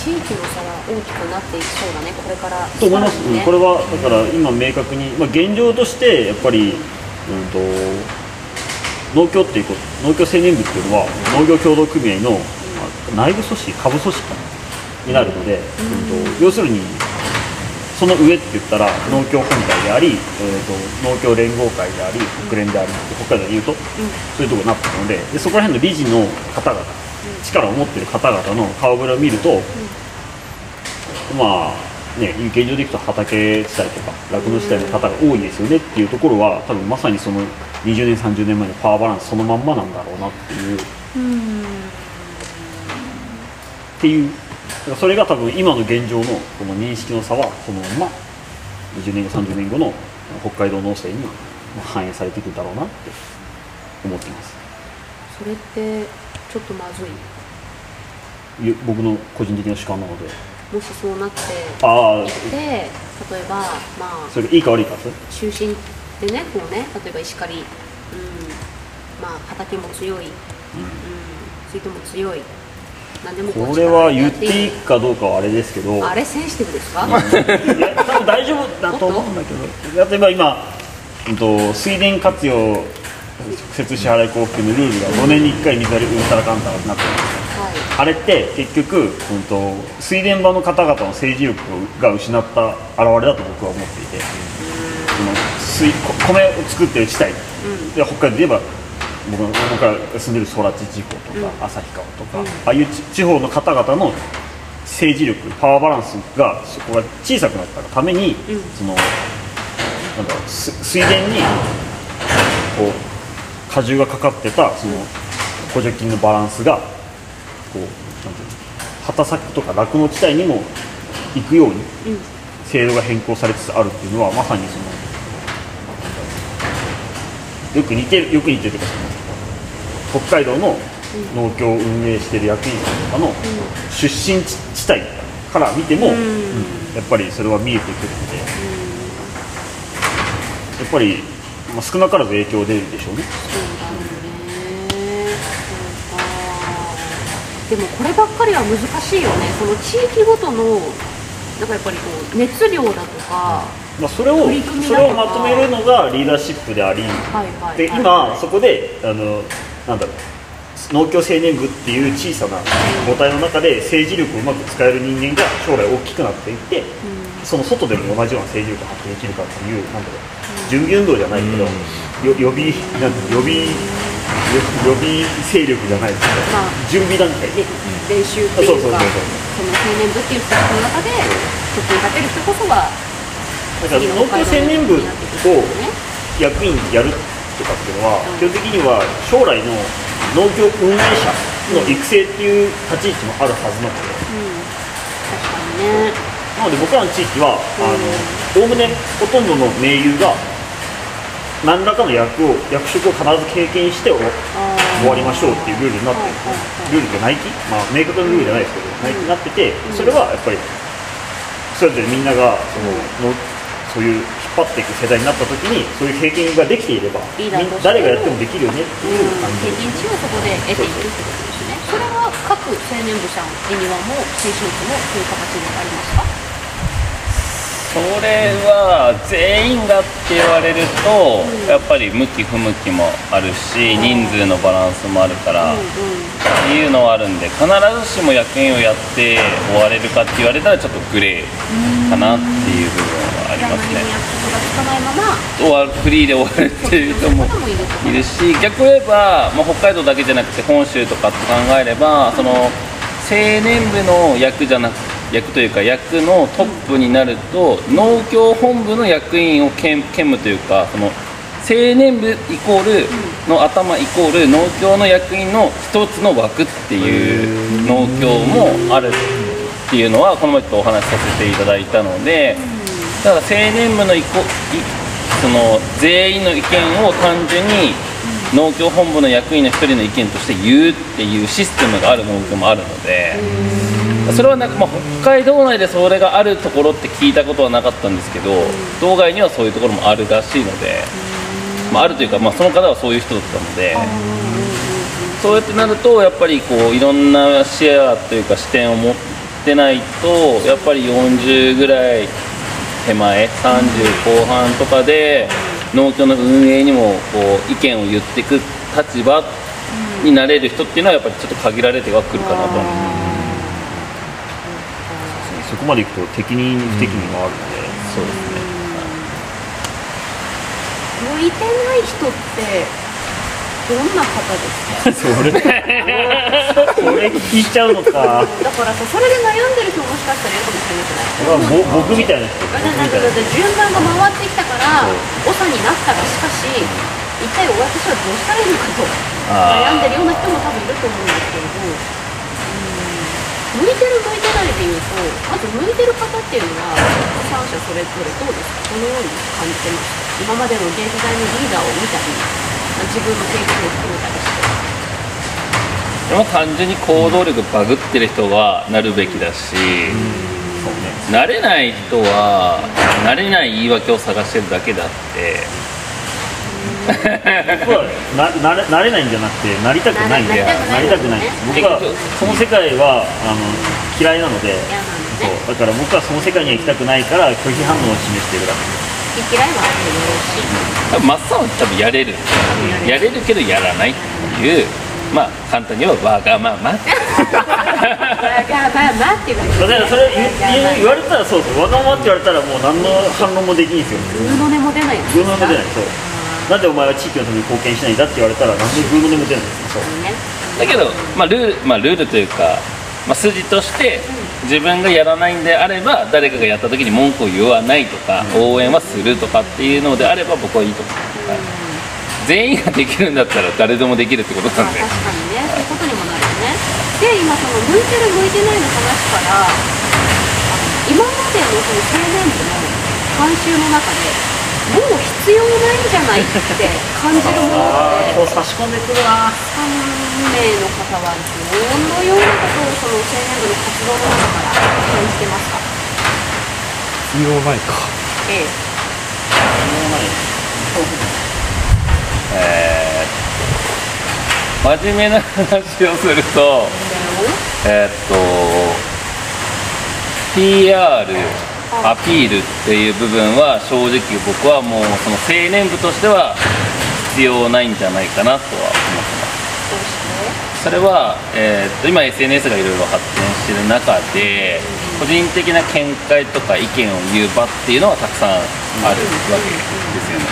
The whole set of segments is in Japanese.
地域の差は大きくなっていきそうだねこれから。と思います、ね。うんこれはだから今明確に、まあ、現状としてやっぱり、うん、と農協っていうこと農協青年部っていうのは農業協同組合の、まあ内部組織下部組織になるので、うん。と要するにその上って言ったら農協本体であり、えー、と農協連合会であり国連であり北海道で言うと、そういうところになってるのででそこら辺の理事の方々力を持ってる方々の顔ぶれを見ると、まあね現状でいくと畑地帯とか酪農地帯の方が多いですよねっていうところは多分まさにその20年30年前のパワーバランスそのまんまなんだろうなっていう。うん。っていうそれが多分今の現状のこの認識の差はそのまま20年後30年後の北海道農政に反映されていくんだろうなって思っています。それってちょっとまずい。ゆ僕の個人的な主観なので。もしそうなってああいって例えばまあそれがいいか悪いか中心でねこうね例えば石狩うんまあ畑も強い、うん、水筒も強いこれは言っていいかどうかはあれですけど。いあれセンシティブですか、いや多分大丈夫だと思うんだけど。例えば今、うん、と水田活用設支払い交付金のルールが5年に1回水やりうんたらかんたらになってるんですあれって結局、うん、と水田場の方々の政治力が失った表れだと僕は思っていてその水こ米を作ってる地帯、で北海道で言えば僕の僕が住んでる空知地方とか、旭川とか、ああいう地地方の方々の政治力パワーバランスがそこが小さくなったがために、そのなんだ水田にこう荷重がかかってたその補助金のバランスがこうなんていうの畑作とか酪農地帯にも行くように制度が変更されつつあるっていうのはまさにそのよく似てるよく似てるというか北海道の農協を運営している役員さんとかの出身地地帯から見ても、うん。やっぱりそれは見えてくるので、やっぱり、まあ、少なからず影響出るでしょうね。そうね。でもこればっかりは難しいよね。その地域ごとのなんかやっぱりこう熱量だとか、まあ、それをそれをまとめるのがリーダーシップであり、はいはいではい。今そこであのなんだろう農協青年部っていう小さな母体の中で政治力をうまく使える人間が将来大きくなっていって、その外でも同じような政治力を発揮できるかっていうなんだろう準備運動じゃないけど、よ予備なんて予備予予備勢力じゃないですけど、まあ準備段階。で練習っていうかそうそうそうそう。その青年部っていう人の中でトップに立てる人こそがだから農協青年部を役員やるとかっていうのは、基本的には将来の農業運営者の育成っていう立ち位置もあるはずなので、確かにね。なので僕らの地域はおおむねほとんどの盟友が何らかの役を役職を必ず経験して終わりましょうっていうルールになってる。ルールじゃないき、まあ、明確なルールじゃないですけど、ないきになっててそれはやっぱりそれぞれみんながそののそういう引っ張っていく世代になった時にそういう経験ができていれば誰がやってもできるよねっていう感じ経験値をそこで得ていくってことですねそれは各青年部さん。恵庭も青春区もそういう形にありますかそれは全員がって言われると、やっぱり向き不向きもあるし、人数のバランスもあるから、っていうのはあるんで必ずしも役員をやって終われるかって言われたらちょっとグレーかなっていう部分はありますね。終わるフリーで終わるっていう人もいるし逆を言えば、まあ、北海道だけじゃなくて本州とかって考えればその青年部の役じゃなく役というか役のトップになると農協本部の役員を兼兼務というかその青年部イコールの頭イコール農協の役員の一つの枠っていう農協もあるっていうのはこの前ちょっとお話しさせていただいたのでだから青年部のいこいその全員の意見を単純に農協本部の役員の一人の意見として言うっていうシステムがある農協もあるのでそれはなんか、まあ、北海道内でそれがあるところって聞いたことはなかったんですけど道外にはそういうところもあるらしいので、まあ、あるというか、まあ、その方はそういう人だったので。そうやってなるとやっぱりこういろんな視野というか視点を持っでないとやっぱり40ぐらい手前30後半とかで農協の運営にもこう意見を言ってく立場になれる人っていうのはやっぱりちょっと限られてはくるかなと思うそこまでいくと適任不適任があるので、そうですね。向いてない人ってどんな方ですか？それこれ聞いちゃうのか。だからさそれで悩んでる人もしかしたらいるかもしれない。じゃないぼ僕みたいな人。だって順番が回ってきたから長になったがしかし一体私はどうしたらいいのかと悩んでるような人も多分いると思うんですけれど。うん向いてる向いてないでいうとまず向いてる方っていうのは三者それぞれどうですかどのように感じてますか今までの現時代のリーダーを見たりまあ自分の経験を含めたりしてでも単純に行動力バグってる人はなるべきだし、慣れない人は慣れない言い訳を探してるだけであって僕はななれなれないんじゃなくてなりたくないんでななりたくない。んです僕はその世界はあの嫌いなのでそう。だから僕はその世界には行きたくないから拒否反応を示しているだけ。嫌いはあってよろしい。多分マッサンは多分やれる。やれるけどやらないっていうまあ簡単に言えばわがまま。ってまあまっていう感じ だからそれ言言言われたらそうですわがままって言われたらもう何の反論もできんですよ。グーの音も出ない。んですグーの音出ないそうなんでお前は地域のために貢献しないんだって言われたらなんでグーの音も出ないんですかそう。ねだけど、まあ、ルールまあルールというか、まあ、筋として自分がやらないんであれば誰かがやった時に文句を言わないとか応援はするとかっていうのであれば僕はいいと思う、はい全員ができるんだったら誰でもできるってことまあなんで。確かにね。そういうことにもなるよね。で今その向いてる向いてないの話からあの今までのその青年部の慣習の中でもう必要ないんじゃないって感じるものってあーこう差し込んでくるな3名の方はどのようなことをその青年部の活動の中から感じてますか？必要ないか。ええ。えー真面目な話をするとえーっと PR アピールっていう部分は正直僕はもうその青年部としては必要ないんじゃないかなとは思ってますそれは、えーっと今 SNS がいろいろ発展してる中で個人的な見解とか意見を言う場っていうのはたくさんあるわけですよね。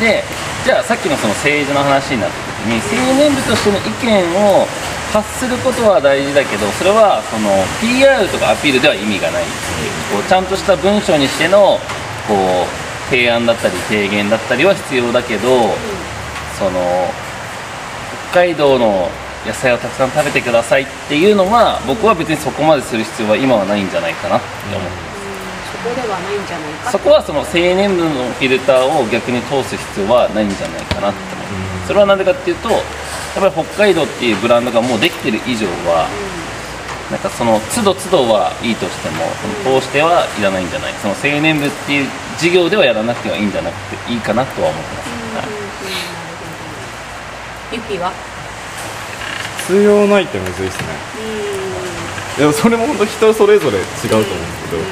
でじゃあさっきのその政治の話になった時に青年部としての意見を発することは大事だけどそれはその PR とかアピールでは意味がないこうちゃんとした文章にしてのこう提案だったり提言だったりは必要だけど、その北海道の野菜をたくさん食べてくださいっていうのは僕は別にそこまでする必要は今はないんじゃないかなって思ってそこではないんじゃないか。そこはその青年部のフィルターを逆に通す必要はないんじゃないかなって思う。それは何でかっていうとやっぱり北海道っていうブランドがもうできてる以上はなんかその都度都度はいいとしてもその通してはいらないんじゃない。その青年部っていう事業ではやらなくてはいいんじゃなくていいかなとは思ってます、はいゆきは？必要ないってむずいっすね。でもそれも本当人それぞれ違うと思うんですけど、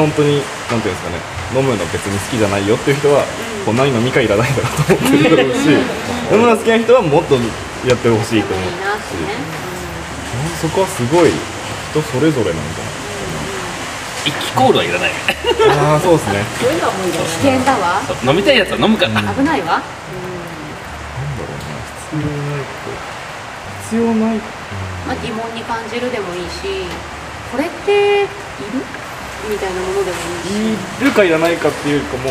本当になんていうんですかね飲むの別に好きじゃないよっていう人は、こんなに飲み会いらないだろうと思ってるだろうし、飲むの好きな人はもっとやってほしいと思ういいなってねそこはすごい人それぞれなんじ一気コールはいらない。ゃないああそうですね。そういうのはもう危険だわ。飲みたいやつは飲むから、危ないわ。なんだろうな必要ない必要ない。まあ、疑問に感じるでもいいしこれっている？みたいなものでもいいしいるかいらないかっていうかも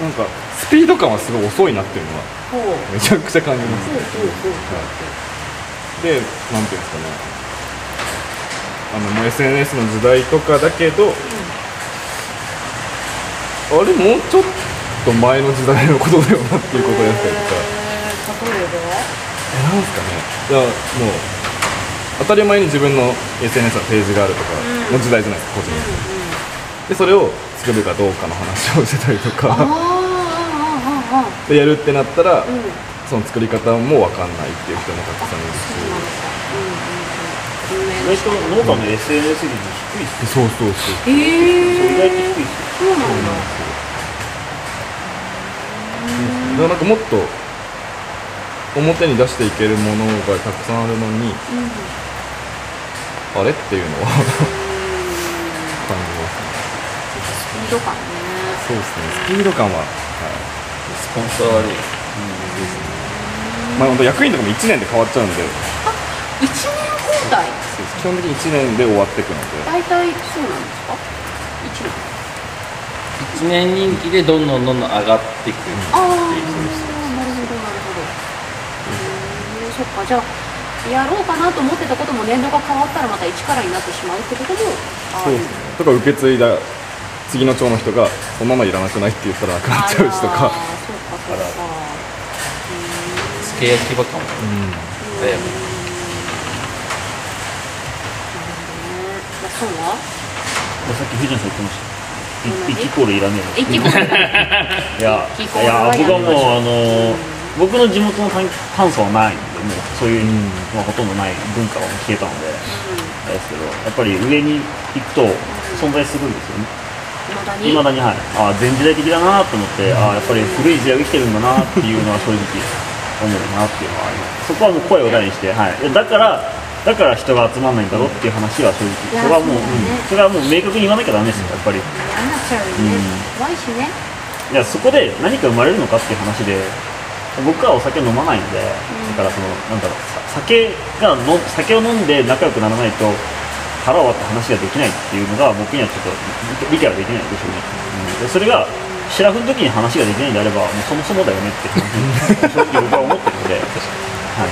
なんかスピード感はすごい遅いなっていうのはめちゃくちゃ感じます。ほうほうほうほうでなんていうんですかね。あのもう SNS の時代とかだけど、あれもうちょっと前の時代のことだよなっていうことやったりとか。例ええなんですかね。いやもう当たり前に自分の SNS のページがあるとかの時代じゃないですか個人でそれを作るかどうかの話をしてたりとか。でやるってなったら、うん。その作り方も分かんないっていう人もたくさんいるし。意外と農家の SNS 率低いっすそうそうそうえー、意外と低いっすそうなんだ、だからなんかもっと表に出していけるものがたくさんあるのにうん。あれっていうのは 感じますねード感ね。そうですね。スピード感は、はい、スポンサー悪いまあ本当役員とかも1年で変わっちゃうんで。1年交代？基本的に1年で終わっていくので。大体そうなんですか？1年。1年任期でどんどんどんどん上がっていくああなるほどなるほど。っていう人でしたへえそっかじゃあやろうかなと思ってたことも年度が変わったらまた一からになってしまうってこともあるそうですね。とか受け継いだ次の長の人がそのままいらなくないって言ったらなくなっちゃうしとか。つけ焼き場か。もうん。だよね。まあそうはさっき藤野さん言ってました同じ1イコールいらねえのいやいや僕はもうあの僕の地元の炭炭素はないんでもうそういう、うんまあ、ほとんどない文化は消えたのであれですけどやっぱり上に行くと存在するんですよねだに。いまだにはい。あ前時代的だなと思ってあやっぱり古い時代を生きてるんだなっていうのは正直思うなっていうのはあります。そこはもう声を大にして、はい、だからだから人が集まらないんだろうっていう話は正直それはもう、そうん。それはもう明確に言わなきゃダメですよやっぱり。怖いしね。いやそこで何か生まれるのかっていう話で僕はお酒飲まないので、だからそのなんだろうさ酒がの酒を飲んで仲良くならないと腹を割って話ができないっていうのが僕にはちょっと理理解はできないでしょうね、うん。でそれがシラフの時に話ができないんであればもうそもそもだよねって正直僕は思ってるので、はい、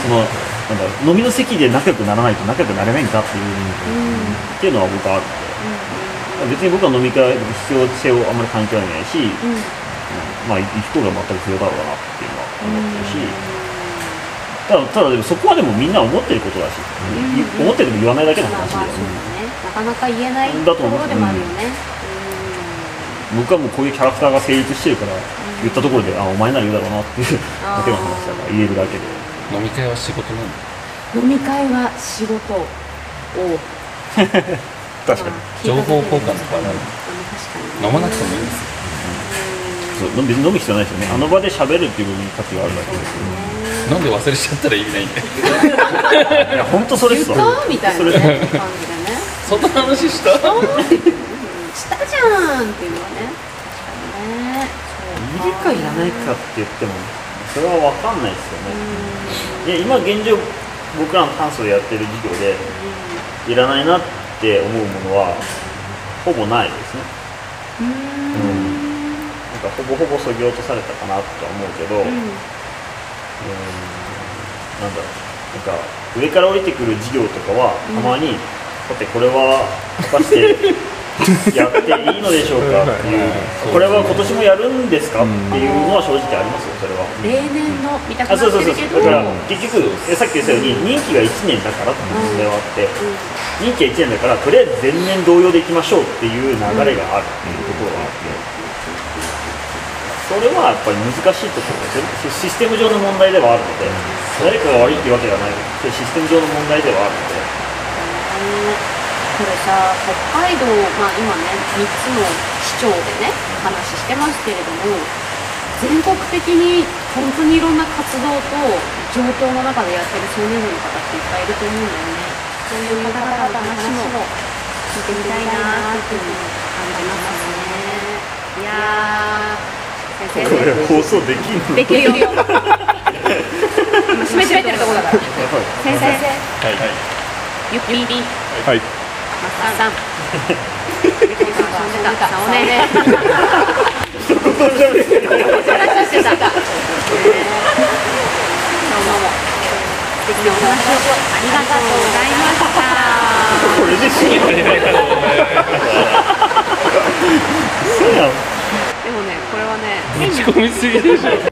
そのなんだろう飲みの席で仲良くならないと仲良くなれないん。だっていう,、っていうのは僕はあるので、別に僕は飲み会の必要性をあんまり感じはないし、うんまあ、行く方が全く不要だろうなっていうのは思ってるし、ただ、ただでもそこはでもみんな思ってることだし、い思ってても言わないだけのまあ話で、まあそうだね。なかなか言えないとだと思う。ころでもあるよね。僕はもうこういうキャラクターが成立してるから、言ったところで、あ、お前なら言うだろうなっていうだけの話だから、言えるだけで。飲み会は仕事なんだうん飲み会は仕事を。確かに。情報交換とかはない？飲まなくてもいいんですよ。そう別に飲む必要ないですよね。あの場で喋るっていう部分に価値があるだけです飲んで忘れちゃったら意味ないんでいや、本当それっすわ。たみたいなね。感じでねそんな話した？したじゃんっていうのはね。確かにね。いるかいらないかって言っても、それは分かんないですよね。いや、今現状、僕らの炭素でやってる授業で、いらないなって思うものは、ほぼないですね。うん。うん。なんかほぼほぼそぎ落とされたかなとは思うけど、うーん、うんなんだろう、なんか上から降りてくる授業とかは、たまに、さてこれは果たして やっていいのでしょうかっていう、これは今年もやるんですかっていうのは正直ありますよ、それは。例年の見たくなあそうそうそう。ってるけどだから結局えさっき言ったように任期が1年だからっていう問題はあって、任期が1年だからとりあえず前年同様でいきましょうっていう流れがあるっていうところがあって、それはやっぱり難しいところですよね。システム上の問題ではあるので、誰かが悪いっていうわけではない。それシステム上の問題ではあるので。これさ北海道、まあ、今ね3つの市長でね話してますけれども全国的に本当にいろんな活動と状況の中でやってる青年部の方っていっぱいいると思うんだよね。そういう方々の話も聞いてみたいなっていうのを感じますね。いやー先これ生。放送できんのできるよ。めてるところだから先生はいゆっぴーりはいマッサンさんねね話してたねどうも素敵なお話をありがとうございましたこれで死ぬそうやん。でもねこれはね打ち込みすぎでしょ。